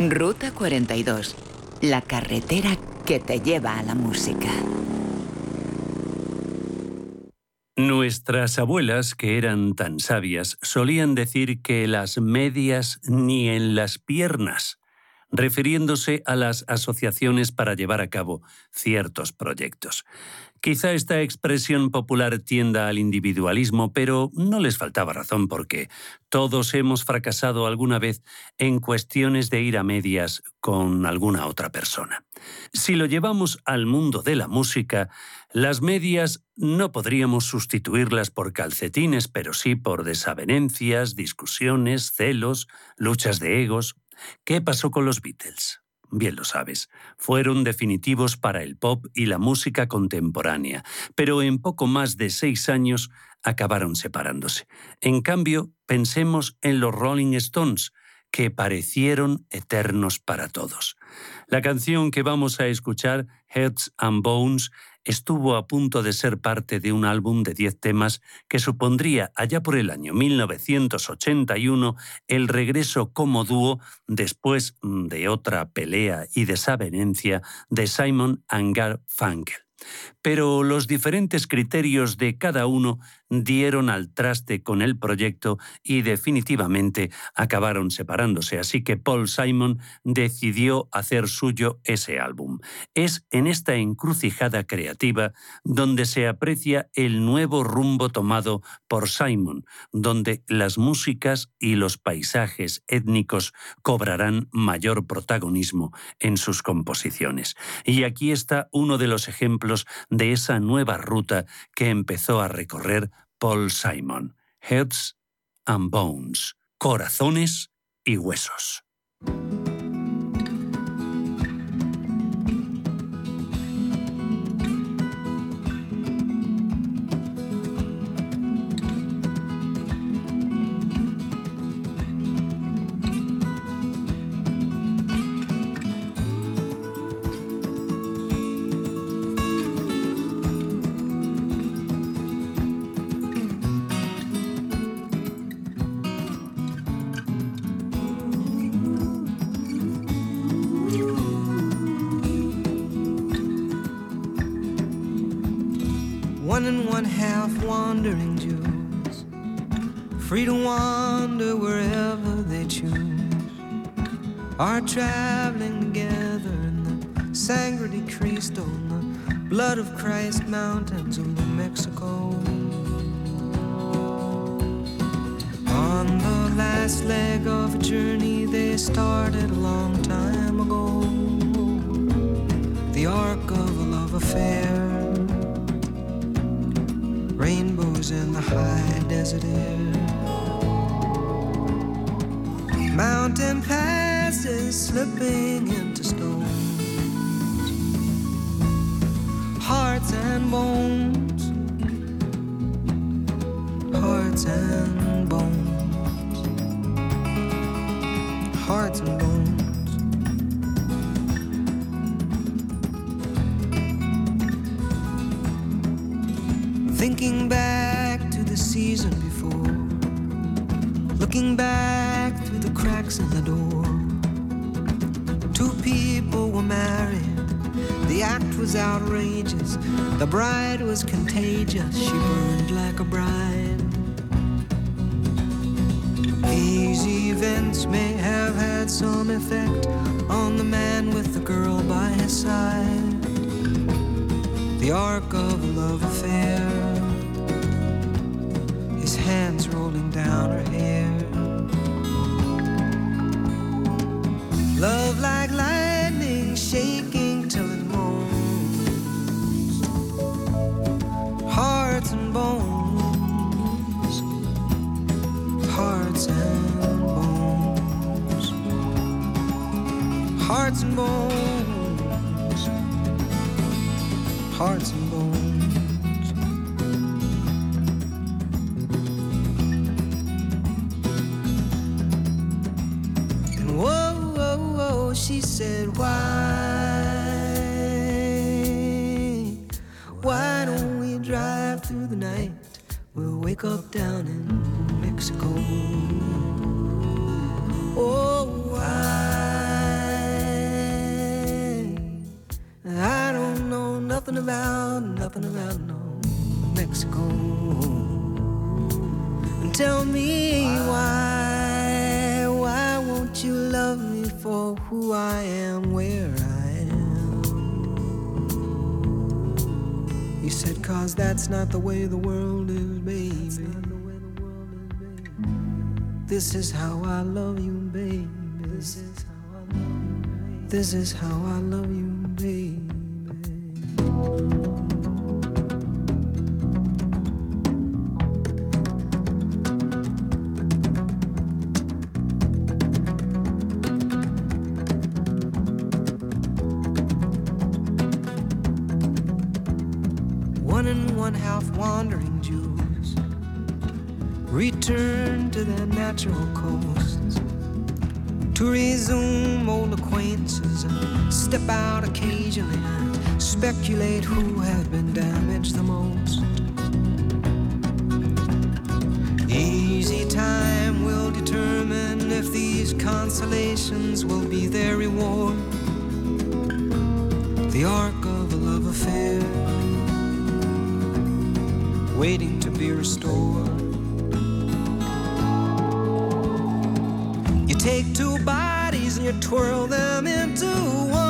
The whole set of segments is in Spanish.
Ruta 42. La carretera que te lleva a la música. Nuestras abuelas, que eran tan sabias, solían decir que las medias ni en las piernas, refiriéndose a las asociaciones para llevar a cabo ciertos proyectos. Quizá esta expresión popular tienda al individualismo, pero no les faltaba razón porque todos hemos fracasado alguna vez en cuestiones de ir a medias con alguna otra persona. Si lo llevamos al mundo de la música, las medias no podríamos sustituirlas por calcetines, pero sí por desavenencias, discusiones, celos, luchas de egos. ¿Qué pasó con los Beatles? Bien lo sabes, fueron definitivos para el pop y la música contemporánea, pero en poco más de seis años acabaron separándose. En cambio, pensemos en los Rolling Stones, que parecieron eternos para todos. La canción que vamos a escuchar, Heads and Bones, estuvo a punto de ser parte de un álbum de 10 temas que supondría allá por el año 1981 el regreso como dúo después de otra pelea y desavenencia de Simon and Garfunkel. Pero los diferentes criterios de cada uno dieron al traste con el proyecto y definitivamente acabaron separándose, así que Paul Simon decidió hacer suyo ese álbum. Es en esta encrucijada creativa donde se aprecia el nuevo rumbo tomado por Simon, donde las músicas y los paisajes étnicos cobrarán mayor protagonismo en sus composiciones. Y aquí está uno de los ejemplos esa nueva ruta que empezó a recorrer Paul Simon, Heads and Bones, Corazones y Huesos. Free to wander wherever they choose, are traveling together in the Sangre de Cristo, in the blood of Christ mountains of New Mexico. On the last leg of a journey they started a long time ago, the arc of a love affair, rainbows in the high desert air. Mountain passes slipping into stone. Hearts and bones. Hearts and bones. Hearts and bones. Thinking back to the season before. Looking back in the door. Two people were married. The act was outrageous. The bride was contagious. She burned like a bride. These events may have had some effect on the man with the girl by his side. The arc of a love affair, his hands rolling down her hair. Love like lightning shaking till it moans. Hearts and bones, hearts and bones, hearts and bones, hearts and bones. Mexico. Oh? I don't know nothing about, nothing about no Mexico. Tell me why, why won't you love me for who I am, where I am? He said, cause that's not the way the world This is how I love you, baby. This is how I love you, baby. This is how I love you, speculate who have been damaged the most. Easy time will determine if these consolations will be their reward. The arc of a love affair waiting to be restored. You take two bodies and you twirl them into one.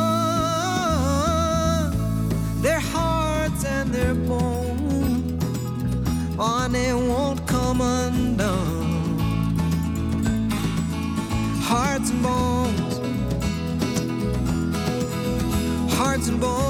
rainbow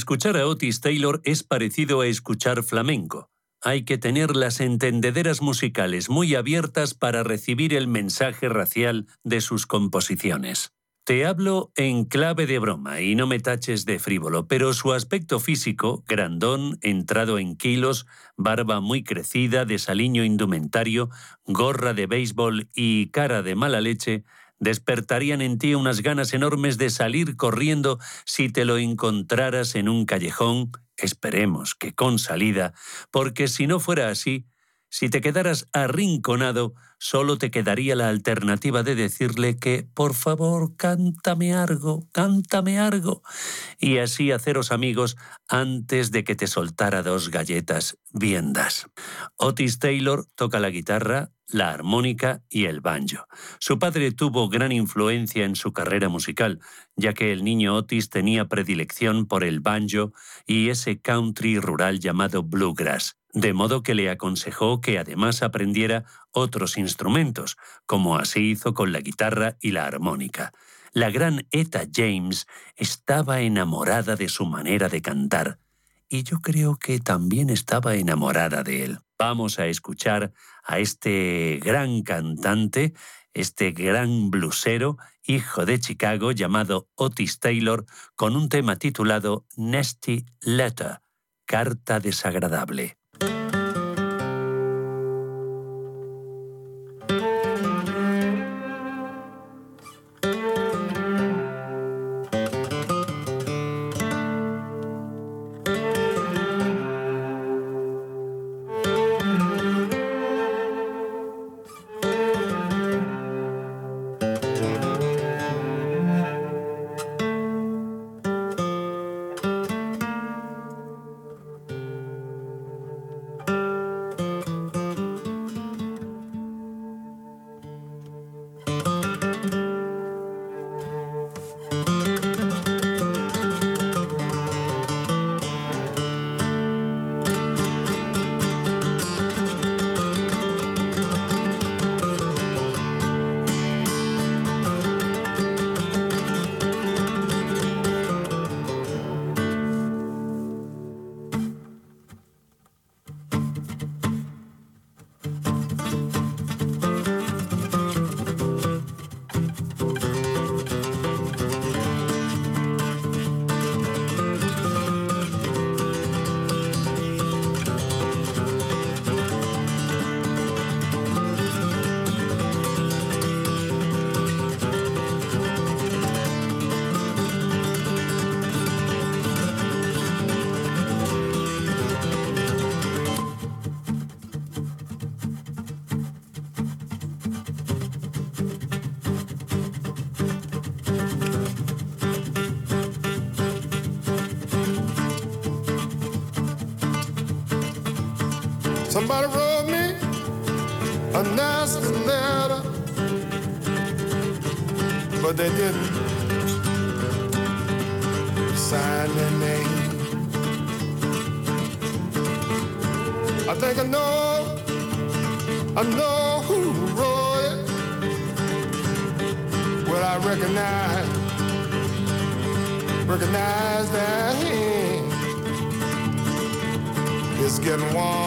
Escuchar a Otis Taylor es parecido a escuchar flamenco. Hay que tener las entendederas musicales muy abiertas para recibir el mensaje racial de sus composiciones. Te hablo en clave de broma y no me taches de frívolo, pero su aspecto físico, grandón, entrado en kilos, barba muy crecida, desaliño indumentario, gorra de béisbol y cara de mala leche, despertarían en ti unas ganas enormes de salir corriendo si te lo encontraras en un callejón, esperemos que con salida, porque si no fuera así, si te quedaras arrinconado, solo te quedaría la alternativa de decirle que, por favor, cántame algo, cántame algo, y así haceros amigos antes de que te soltara dos galletas viendas. Otis Taylor toca la guitarra, la armónica y el banjo. Su padre tuvo gran influencia en su carrera musical, ya que el niño Otis tenía predilección por el banjo y ese country rural llamado bluegrass de modo que le aconsejó que además aprendiera otros instrumentos, como así hizo con la guitarra y la armónica. La gran Etta James estaba enamorada de su manera de cantar, y yo creo que también estaba enamorada de él. Vamos a escuchar a este gran cantante, este gran blusero, hijo de Chicago, llamado Otis Taylor, con un tema titulado Nasty Letter, Carta desagradable. They didn't sign their name. I think I know, I know who wrote it. Well, I recognize, recognize that hand. It's getting warm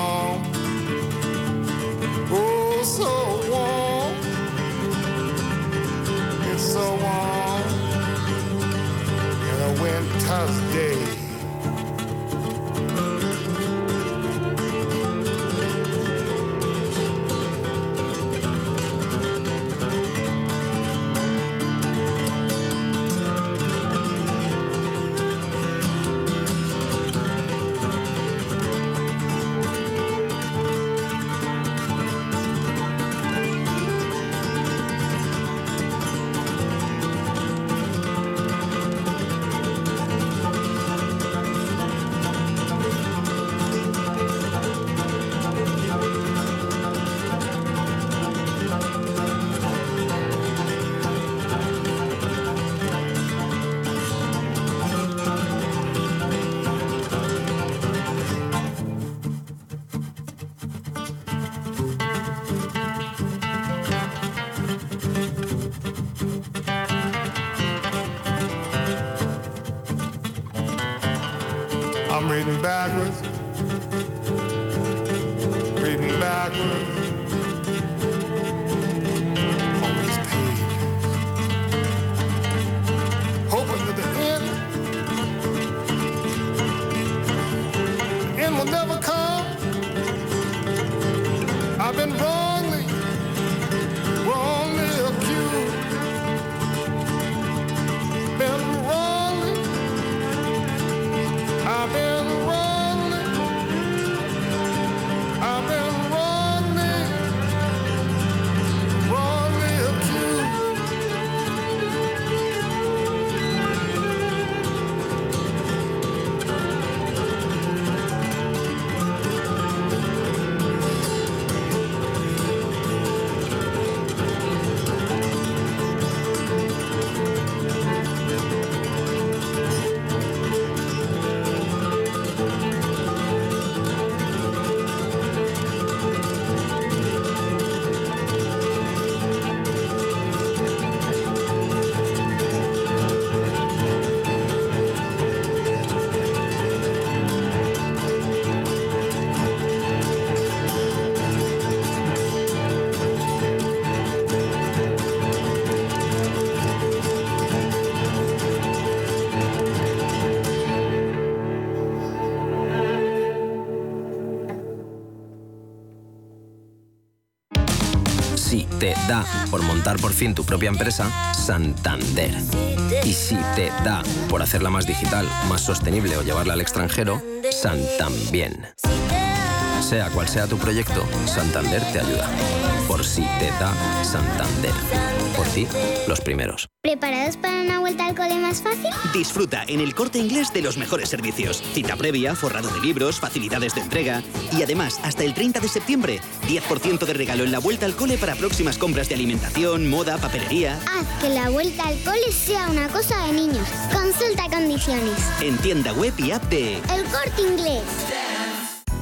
da por montar por fin tu propia empresa, Santander. Y si te da por hacerla más digital, más sostenible o llevarla al extranjero, Santambién. Sea cual sea tu proyecto, Santander te ayuda. Por si te da Santander. Por ti, los primeros. ¿Preparados para una vuelta al cole más fácil? Disfruta en el corte inglés de los mejores servicios. Cita previa, forrado de libros, facilidades de entrega. Y además, hasta el 30 de septiembre, 10% de regalo en la vuelta al cole para próximas compras de alimentación, moda, papelería. Haz que la vuelta al cole sea una cosa de niños. Consulta condiciones. En tienda web y app de El corte inglés.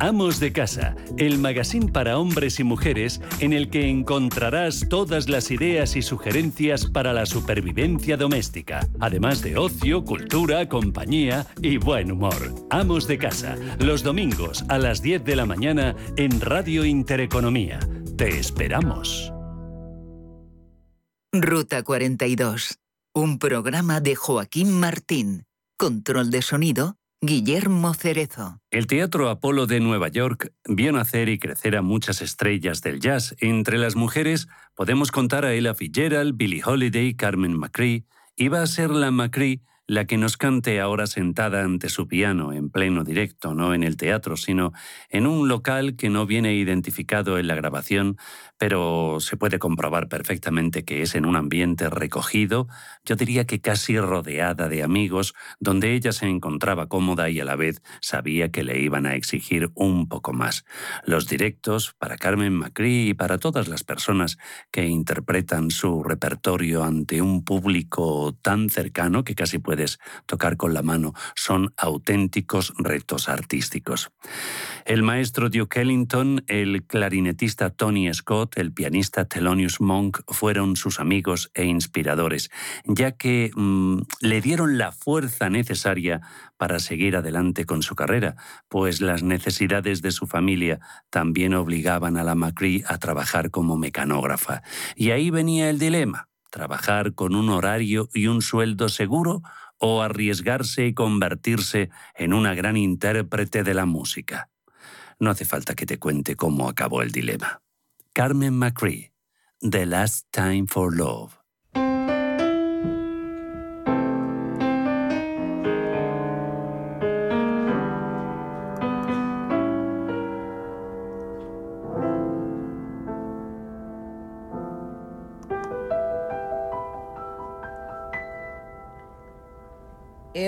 Amos de Casa, el magazine para hombres y mujeres en el que encontrarás todas las ideas y sugerencias para la supervivencia doméstica, además de ocio, cultura, compañía y buen humor. Amos de Casa, los domingos a las 10 de la mañana en Radio Intereconomía. Te esperamos. Ruta 42, un programa de Joaquín Martín. Control de sonido, Guillermo Cerezo. El Teatro Apolo de Nueva York vio nacer y crecer a muchas estrellas del jazz. Entre las mujeres podemos contar a Ella Fitzgerald, Billie Holiday, Carmen McRae. Iba a ser la McRae la que nos cante ahora sentada ante su piano en pleno directo, no en el teatro, sino en un local que no viene identificado en la grabación, pero se puede comprobar perfectamente que es en un ambiente recogido, yo diría que casi rodeada de amigos, donde ella se encontraba cómoda y a la vez sabía que le iban a exigir un poco más. Los directos, para Carmen Macri y para todas las personas que interpretan su repertorio ante un público tan cercano que casi tocar con la mano, son auténticos retos artísticos. El maestro Duke Ellington, el clarinetista Tony Scott, el pianista Thelonious Monk fueron sus amigos e inspiradores, ya que mm, le dieron la fuerza necesaria para seguir adelante con su carrera, pues las necesidades de su familia también obligaban a la Macri a trabajar como mecanógrafa. Y ahí venía el dilema, trabajar con un horario y un sueldo seguro o arriesgarse y convertirse en una gran intérprete de la música. No hace falta que te cuente cómo acabó el dilema. Carmen McCree, The Last Time for Love.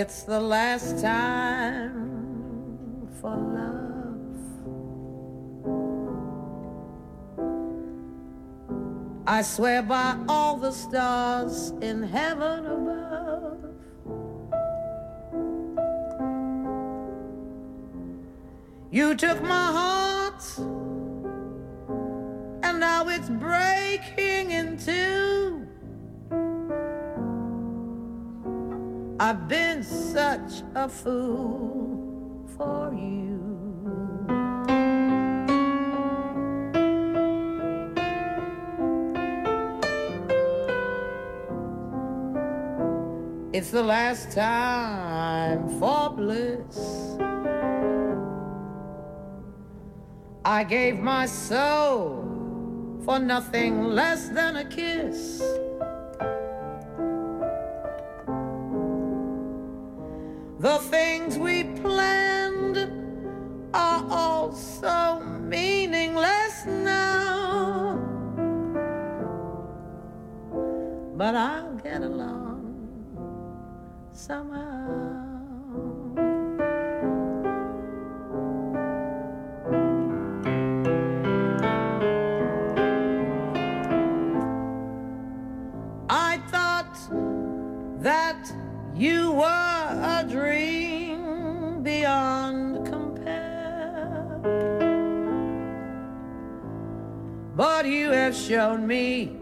It's the last time for love. I swear by all the stars in heaven above. You took my heart, and now it's breaking in two. I've been such a fool for you. It's the last time for bliss. I gave my soul for nothing less than a kiss. The things we planned are all so meaningless now. But I'll get along somehow. I thought that you were beyond compare. But you have shown me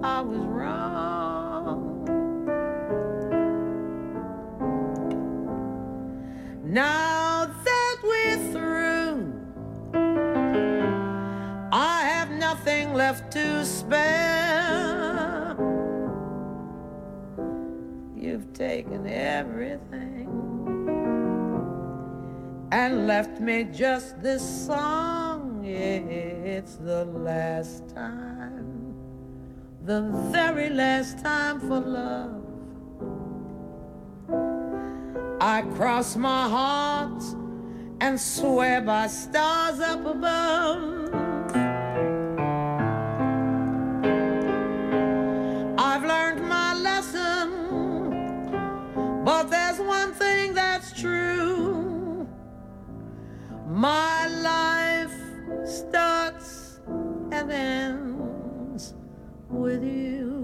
I was wrong. Now that we're through, I have nothing left to spare. You've taken everything and left me just this song. It's the last time, the very last time for love. I cross my heart and swear by stars up above. My life starts and ends with you.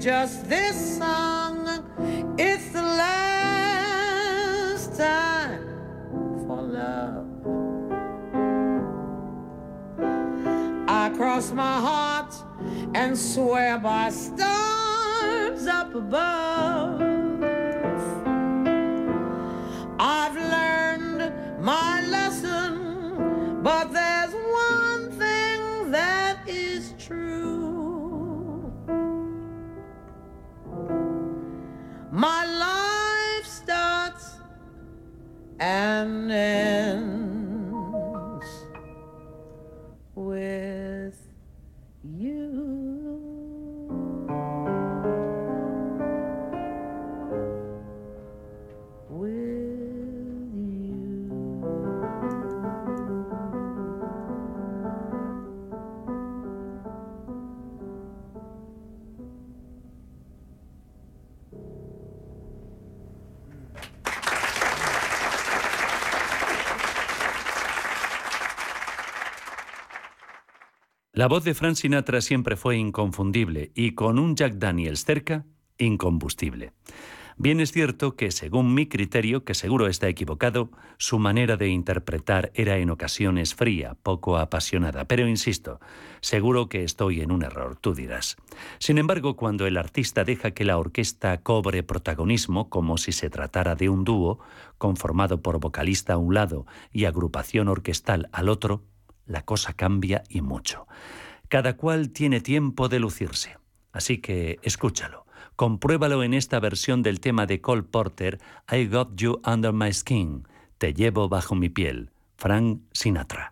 Just this song. It's the last time for love. I cross my heart and swear by stars up above. And ends La voz de Frank Sinatra siempre fue inconfundible y con un Jack Daniels cerca, incombustible. Bien es cierto que, según mi criterio, que seguro está equivocado, su manera de interpretar era en ocasiones fría, poco apasionada. Pero insisto, seguro que estoy en un error, tú dirás. Sin embargo, cuando el artista deja que la orquesta cobre protagonismo, como si se tratara de un dúo, conformado por vocalista a un lado y agrupación orquestal al otro, la cosa cambia y mucho. Cada cual tiene tiempo de lucirse. Así que escúchalo. Compruébalo en esta versión del tema de Cole Porter, I Got You Under My Skin, Te llevo bajo mi piel, Frank Sinatra.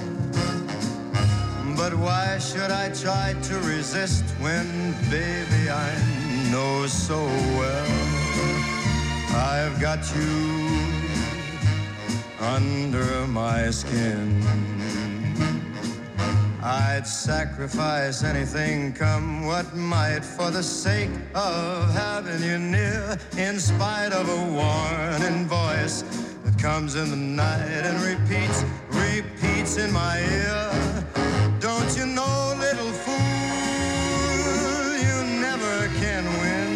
But why should I try to resist when, baby, I know so well I've got you under my skin? I'd sacrifice anything, come what might, for the sake of having you near, in spite of a warning voice that comes in the night and repeats, repeats in my ear. You know, little fool, you never can win.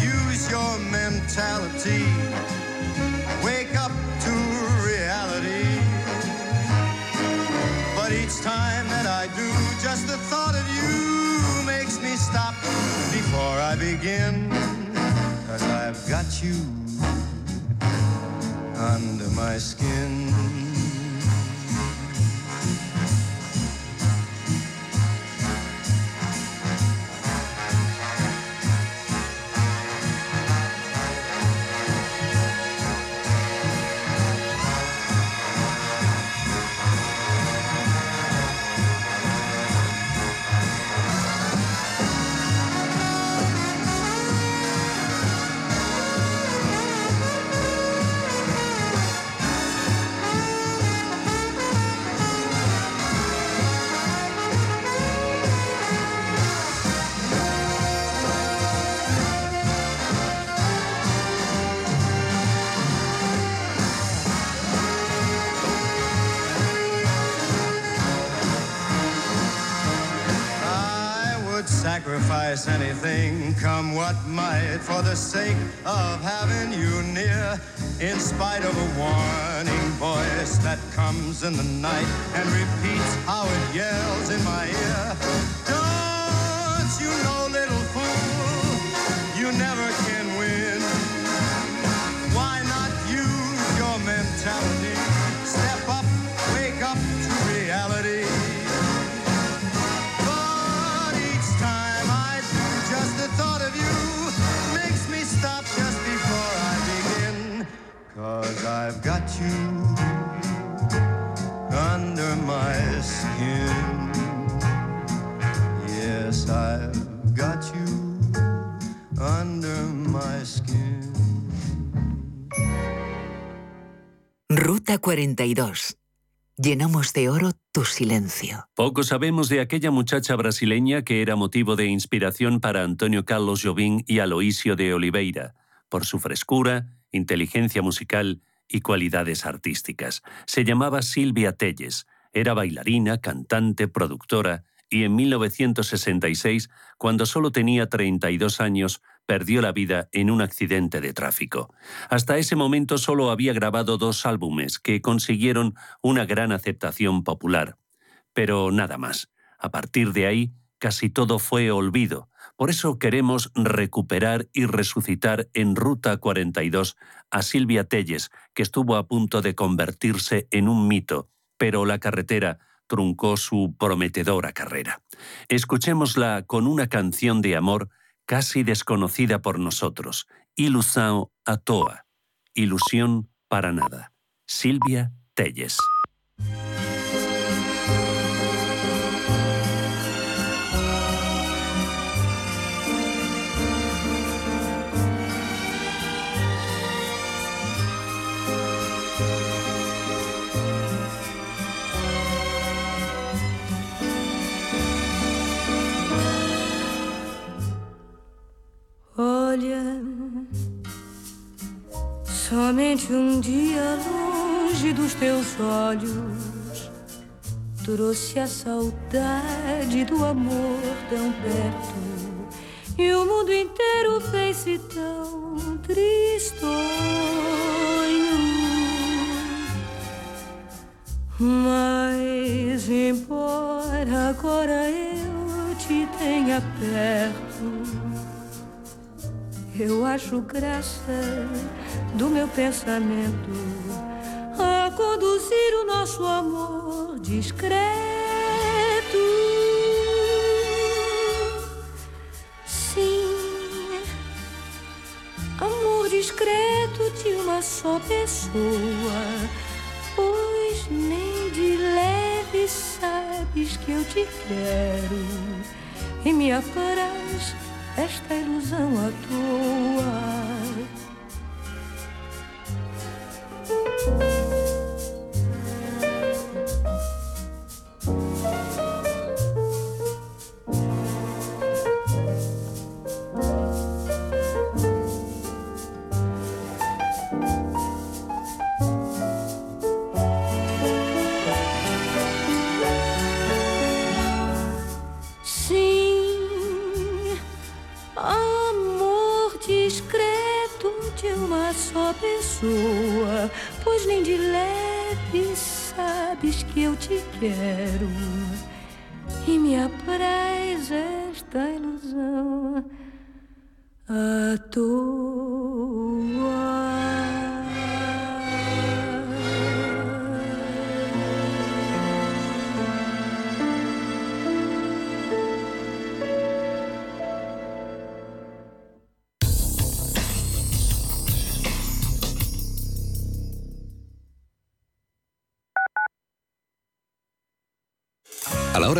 Use your mentality, wake up to reality. But each time that I do, just the thought of you makes me stop before I begin. Cause I've got you under my skin. Sacrifice anything, come what might, for the sake of having you near. In spite of a warning voice that comes in the night and repeats how it yells in my ear. Don't you know, Cause I've got you under my skin. Yes, I've got you under my skin. Ruta 42. Llenamos de oro tu silencio. Poco sabemos de aquella muchacha brasileña que era motivo de inspiración para Antonio Carlos Jobim y Aloísio de Oliveira, por su frescura, inteligencia musical y cualidades artísticas. Se llamaba Silvia Telles, era bailarina, cantante, productora y en 1966, cuando solo tenía 32 años, perdió la vida en un accidente de tráfico. Hasta ese momento solo había grabado dos álbumes que consiguieron una gran aceptación popular. Pero nada más. A partir de ahí, casi todo fue olvido. Por eso queremos recuperar y resucitar en Ruta 42 a Silvia Telles, que estuvo a punto de convertirse en un mito, pero la carretera truncó su prometedora carrera. Escuchémosla con una canción de amor casi desconocida por nosotros, Ilusão à toa, ilusión para nada. Silvia Telles. Somente um dia longe dos teus olhos, trouxe a saudade do amor tão perto. E o mundo inteiro fez-se tão tristonho. Mas embora agora eu te tenha perto, eu acho graça do meu pensamento a conduzir o nosso amor discreto. Sim, amor discreto de uma só pessoa, pois nem de leve sabes que eu te quero e me apraz esta ilusão à toa. Bye. Só pessoa, pois nem de leve sabes que eu te quero. E me apraz esta ilusão à A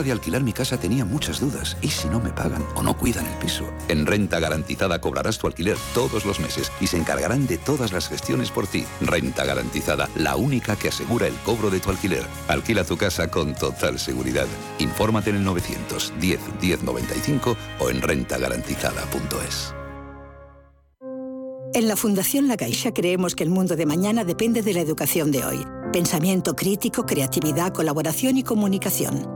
de alquilar mi casa tenía muchas dudas. ¿Y si no me pagan o no cuidan el piso? En Renta Garantizada cobrarás tu alquiler todos los meses y se encargarán de todas las gestiones por ti. Renta Garantizada, la única que asegura el cobro de tu alquiler. Alquila tu casa con total seguridad. Infórmate en el 910 1095 o en rentagarantizada.es. En la Fundación La Caixa creemos que el mundo de mañana depende de la educación de hoy. Pensamiento crítico, creatividad, colaboración y comunicación.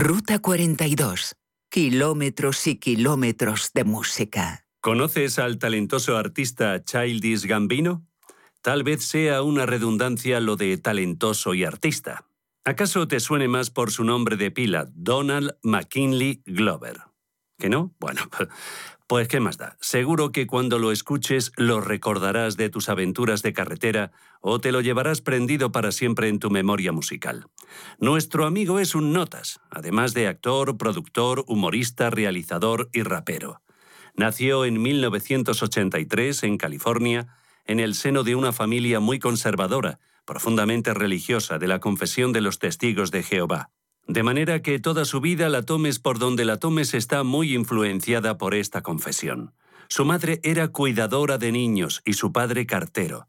Ruta 42. Kilómetros y kilómetros de música. ¿Conoces al talentoso artista Childish Gambino? Tal vez sea una redundancia lo de talentoso y artista. ¿Acaso te suene más por su nombre de pila, Donald McKinley Glover? ¿Que no? Bueno, pues qué más da. Seguro que cuando lo escuches lo recordarás de tus aventuras de carretera o te lo llevarás prendido para siempre en tu memoria musical. Nuestro amigo es un notas, además de actor, productor, humorista, realizador y rapero. Nació en 1983 en California, en el seno de una familia muy conservadora, profundamente religiosa de la confesión de los testigos de Jehová. De manera que toda su vida la tomes por donde la tomes está muy influenciada por esta confesión. Su madre era cuidadora de niños y su padre cartero.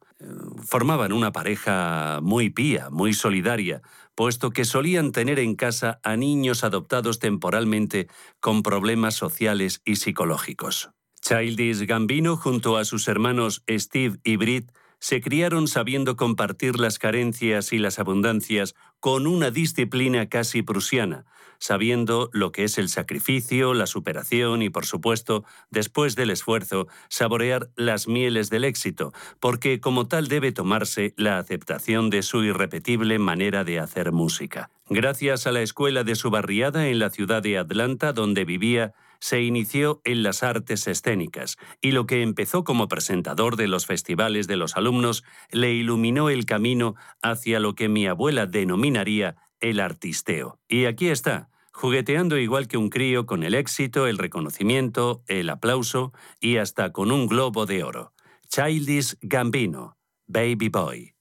Formaban una pareja muy pía, muy solidaria, puesto que solían tener en casa a niños adoptados temporalmente con problemas sociales y psicológicos. Childish Gambino, junto a sus hermanos Steve y Britt, se criaron sabiendo compartir las carencias y las abundancias con una disciplina casi prusiana, sabiendo lo que es el sacrificio, la superación y, por supuesto, después del esfuerzo, saborear las mieles del éxito, porque como tal debe tomarse la aceptación de su irrepetible manera de hacer música. Gracias a la escuela de su barriada en la ciudad de Atlanta, donde vivía, se inició en las artes escénicas y lo que empezó como presentador de los festivales de los alumnos le iluminó el camino hacia lo que mi abuela denominaría el artisteo. Y aquí está, jugueteando igual que un crío con el éxito, el reconocimiento, el aplauso y hasta con un globo de oro. Childish Gambino, Baby Boy.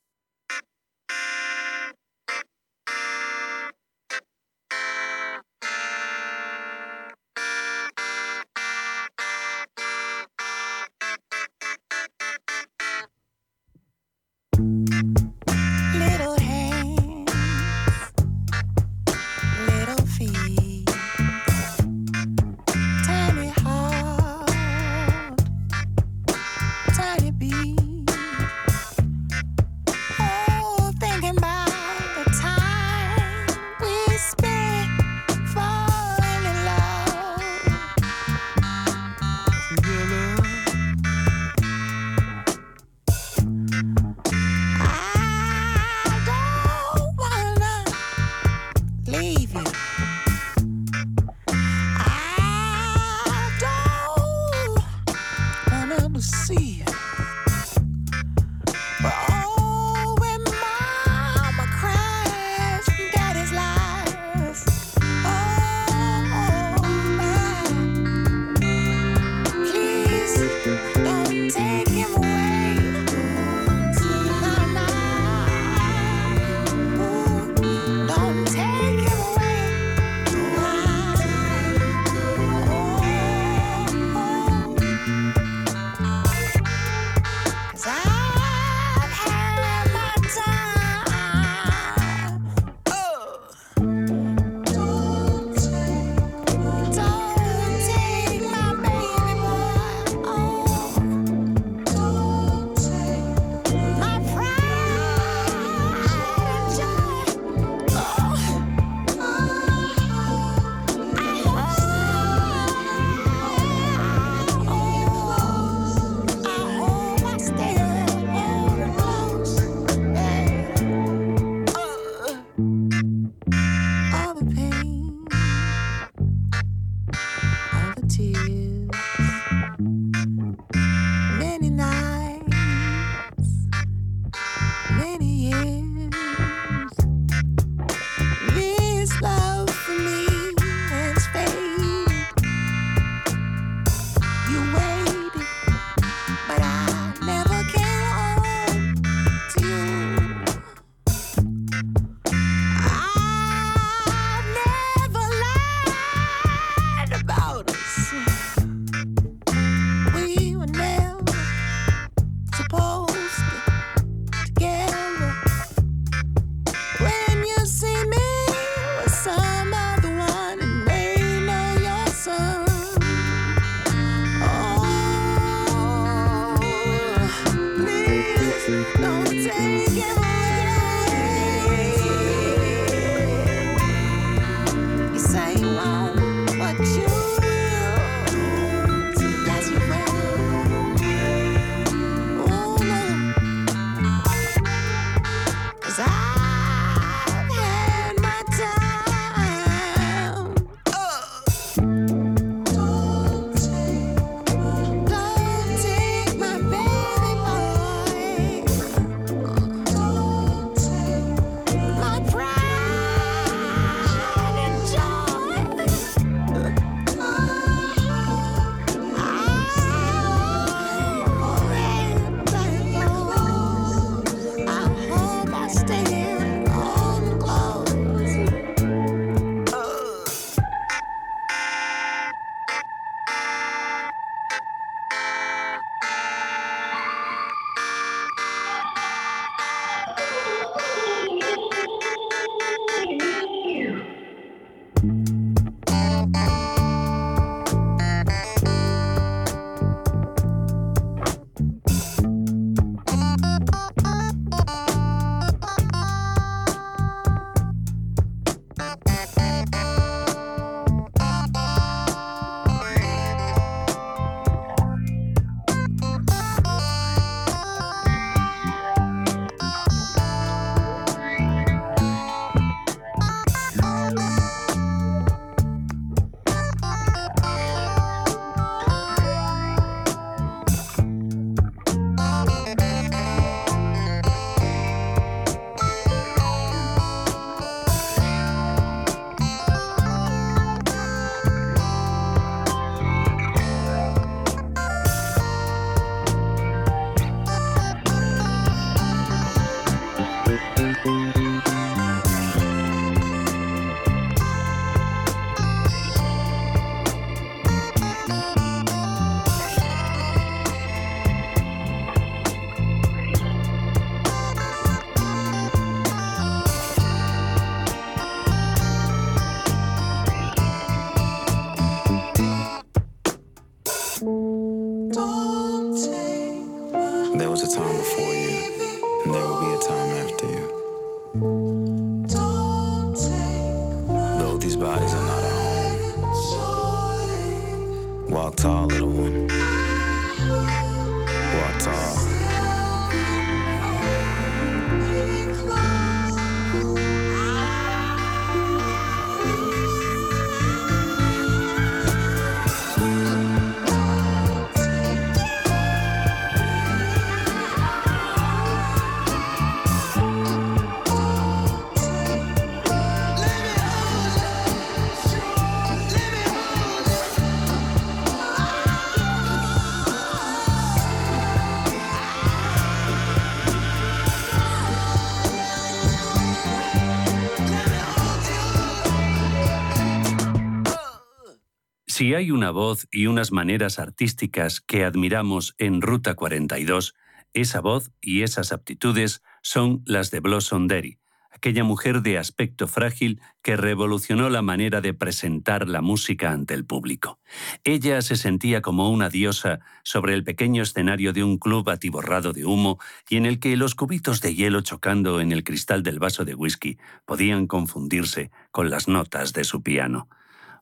Si hay una voz y unas maneras artísticas que admiramos en Ruta 42, esa voz y esas aptitudes son las de Blossom Derry, aquella mujer de aspecto frágil que revolucionó la manera de presentar la música ante el público. Ella se sentía como una diosa sobre el pequeño escenario de un club atiborrado de humo y en el que los cubitos de hielo chocando en el cristal del vaso de whisky podían confundirse con las notas de su piano.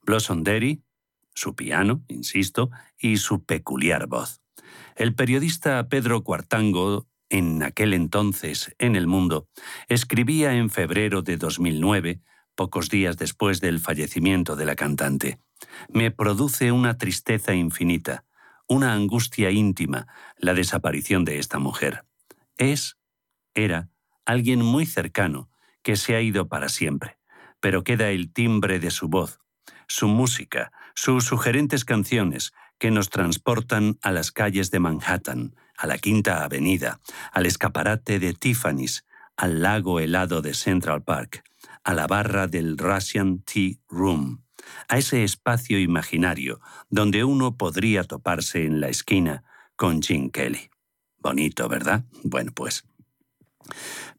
Blossom Derry, su piano, insisto, y su peculiar voz. El periodista Pedro Cuartango, en aquel entonces en El Mundo, escribía en febrero de 2009, pocos días después del fallecimiento de la cantante, Me produce una tristeza infinita, una angustia íntima, la desaparición de esta mujer. Es, era, alguien muy cercano, que se ha ido para siempre, pero queda el timbre de su voz, su música, sus sugerentes canciones que nos transportan a las calles de Manhattan, a la Quinta Avenida, al escaparate de Tiffany's, al lago helado de Central Park, a la barra del Russian Tea Room, a ese espacio imaginario donde uno podría toparse en la esquina con Jim Kelly. Bonito, ¿verdad? Bueno, pues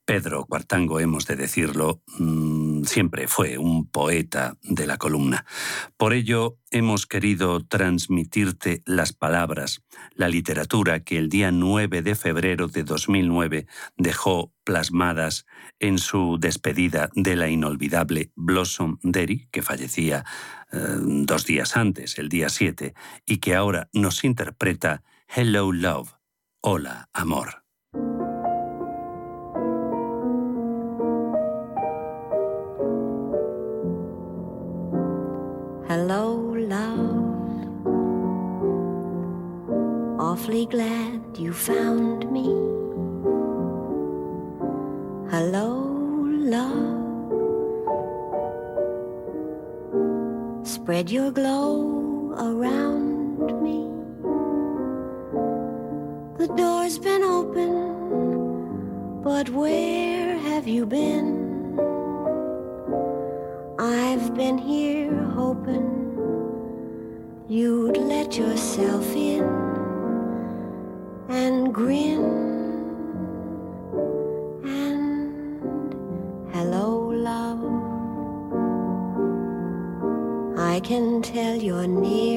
Pedro Cuartango, hemos de decirlo, mm, siempre fue un poeta de la columna. Por ello, hemos querido transmitirte las palabras, la literatura que el día 9 de febrero de 2009 dejó plasmadas en su despedida de la inolvidable Blossom Derry, que fallecía eh, dos días antes, el día 7, y que ahora nos interpreta Hello Love, Hola Amor. Glad you found me. Hello, love. Spread your glow around me. The door's been open, but where have you been? I've been here hoping you'd let yourself in and grin and hello, love. I can tell you're near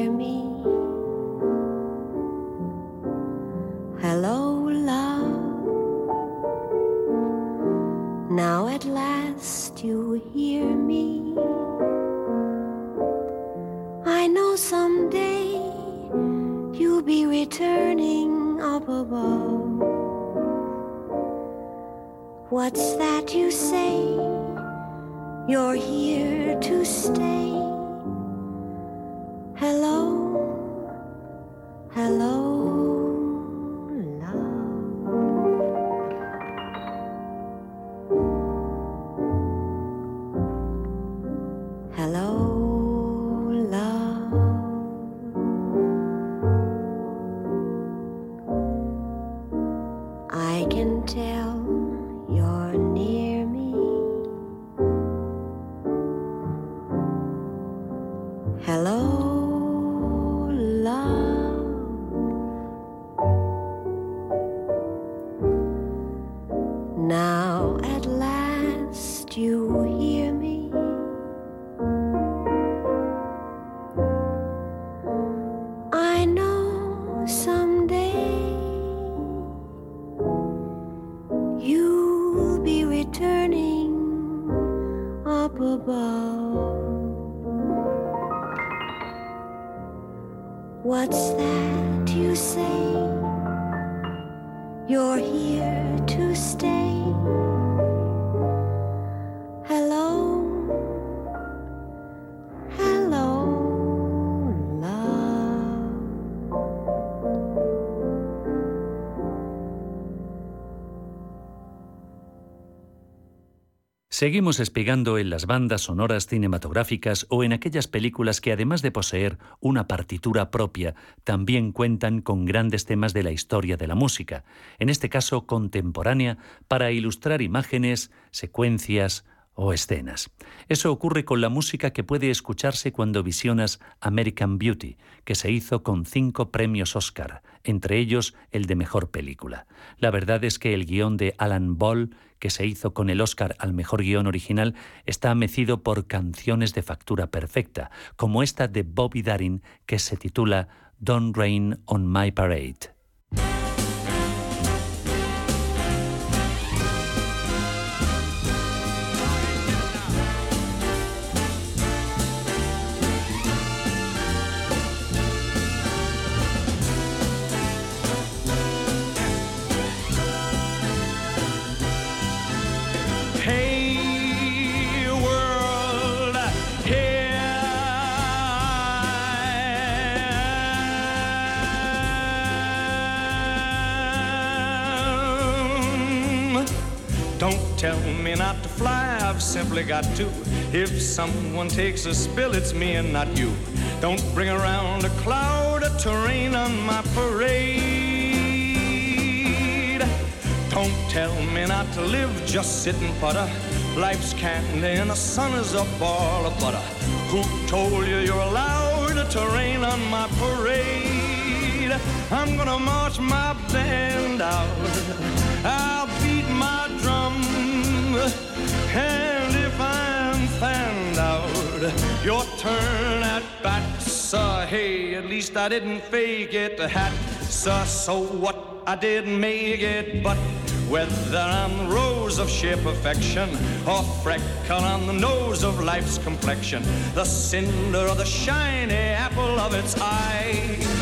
Seguimos espigando en las bandas sonoras cinematográficas o en aquellas películas que además de poseer una partitura propia, también cuentan con grandes temas de la historia de la música, en este caso contemporánea, para ilustrar imágenes, secuencias o escenas. Eso ocurre con la música que puede escucharse cuando visionas American Beauty, que se hizo con cinco premios Oscar, entre ellos el de Mejor Película. La verdad es que el guion de Alan Ball, que se hizo con el Oscar al Mejor Guión Original, está mecido por canciones de factura perfecta, como esta de Bobby Darin, que se titula Don't Rain on My Parade. Don't tell me not to fly, I've simply got to. If someone takes a spill, it's me and not you. Don't bring around a cloud to rain on my parade. Don't tell me not to live, just sit and putter. Life's candy and the sun is a ball of butter. Who told you you're allowed to rain on my parade? I'm gonna march my band out. I'll beat my drum. And if I'm fanned out, your turn at bat, sir. Hey, at least I didn't fake it, hat, sir. So what? I didn't make it, but whether I'm rose of sheer perfection or freckle on the nose of life's complexion, the cinder or the shiny apple of its eye.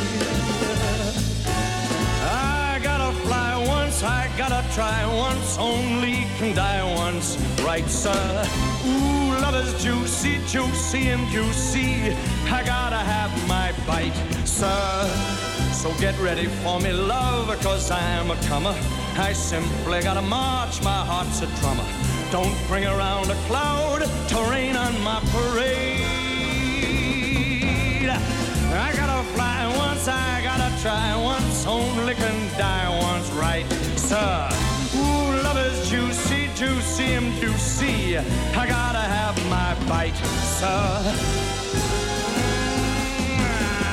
Once, I gotta try once, only can die once, right, sir? Ooh, love is juicy, juicy and juicy. I gotta have my bite, sir. So get ready for me, love, cause I'm a comer. I simply gotta march, my heart's a drummer. Don't bring around a cloud to rain on my parade. I gotta fly once, I gotta try once, only can die once, sir? Ooh, love is juicy, juicy and juicy. I gotta have my bite, sir.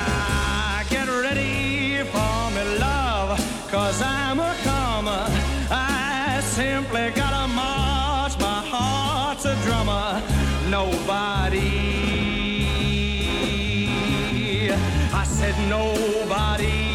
Ah, Get ready for me, love, cause I'm a comer. I simply gotta march, my heart's a drummer. Nobody, I said nobody. Nobody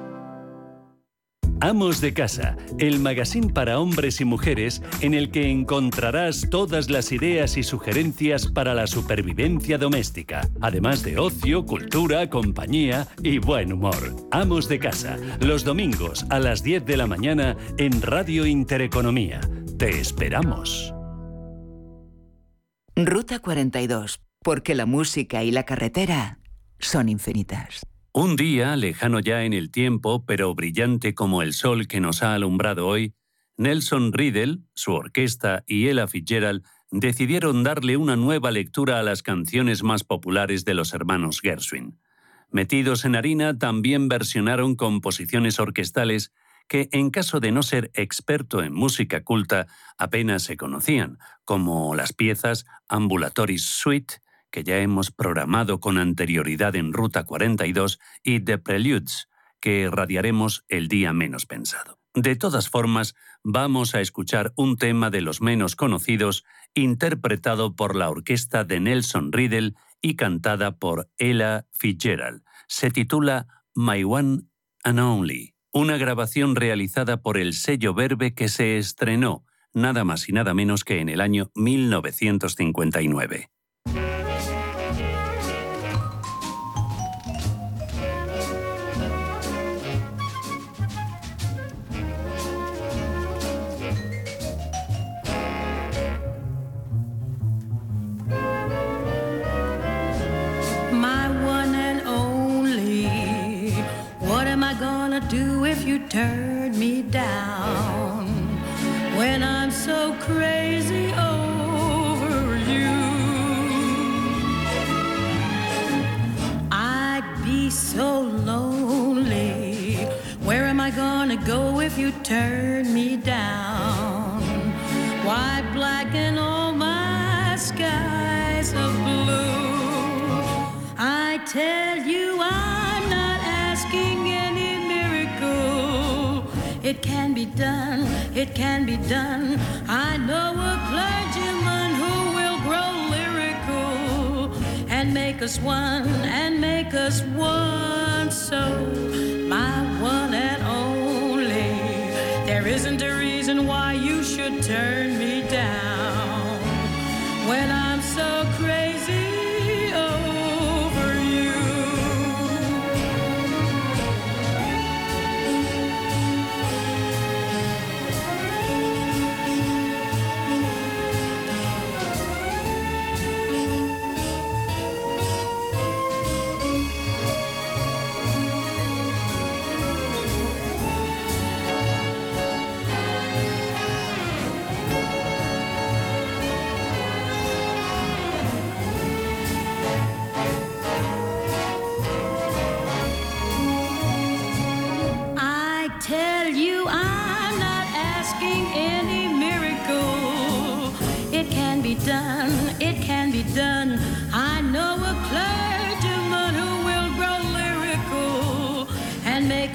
Amos de Casa, el magazine para hombres y mujeres en el que encontrarás todas las ideas y sugerencias para la supervivencia doméstica, además de ocio, cultura, compañía y buen humor. Amos de Casa, los domingos a las 10 de la mañana en Radio Intereconomía. Te esperamos. Ruta 42, porque la música y la carretera son infinitas. Un día, lejano ya en el tiempo, pero brillante como el sol que nos ha alumbrado hoy, Nelson Riddle, su orquesta y Ella Fitzgerald decidieron darle una nueva lectura a las canciones más populares de los hermanos Gershwin. Metidos en harina, también versionaron composiciones orquestales que, en caso de no ser experto en música culta, apenas se conocían, como las piezas Ambulatory Suite, que ya hemos programado con anterioridad en Ruta 42, y The Preludes, que radiaremos el día menos pensado. De todas formas, vamos a escuchar un tema de los menos conocidos, interpretado por la orquesta de Nelson Riddle y cantada por Ella Fitzgerald. Se titula My One and Only, una grabación realizada por el sello Verbe que se estrenó nada más y nada menos que en el año 1959. Turn me down when I'm so crazy over you. I'd be so lonely. Where am I gonna go if you turn me down? Why blacken all my skies of blue? I tell you I'm not asking it can be done, it can be done. I know a clergyman who will grow lyrical and make us one, and make us one. So, my one and only, there isn't a reason why you should turn me down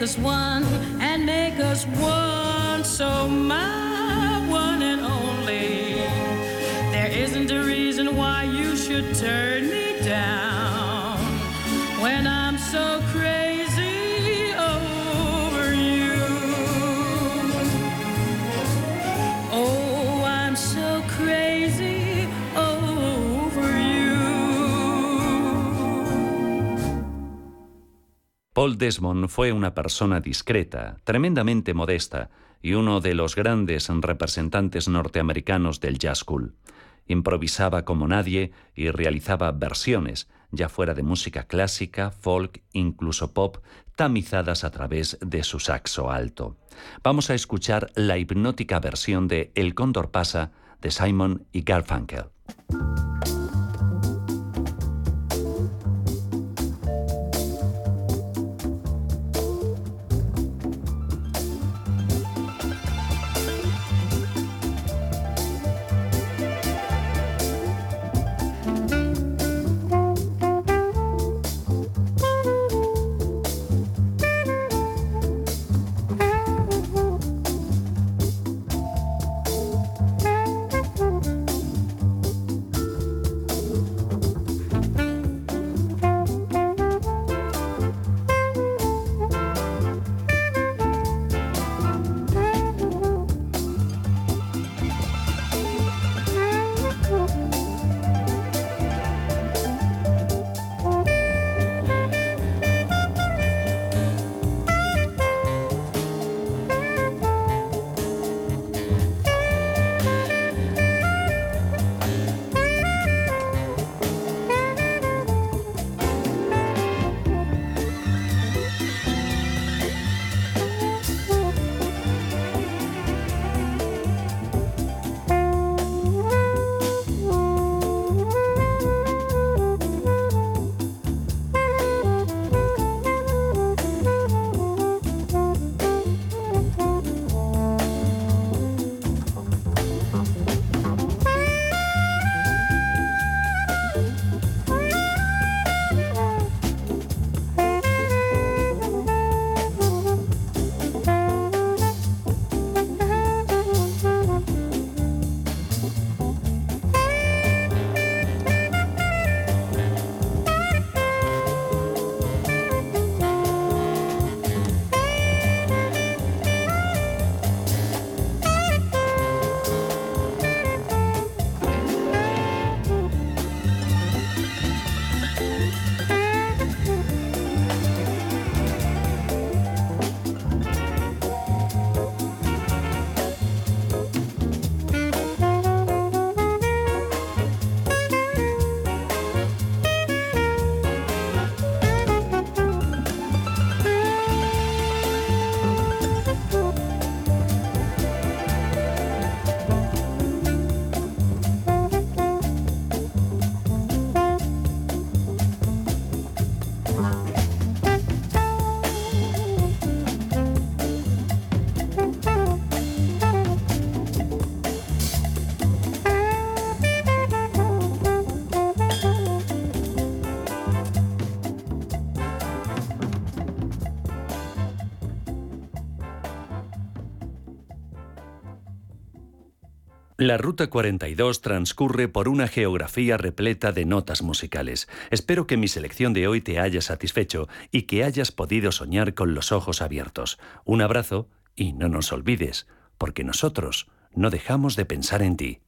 and make us one, Paul Desmond fue una persona discreta, tremendamente modesta y uno de los grandes representantes norteamericanos del jazz cool. Improvisaba como nadie y realizaba versiones, ya fuera de música clásica, folk, incluso pop, tamizadas a través de su saxo alto. Vamos a escuchar la hipnótica versión de El cóndor pasa de Simon y Garfunkel. La Ruta 42 transcurre por una geografía repleta de notas musicales. Espero que mi selección de hoy te haya satisfecho y que hayas podido soñar con los ojos abiertos. Un abrazo y no nos olvides, porque nosotros no dejamos de pensar en ti.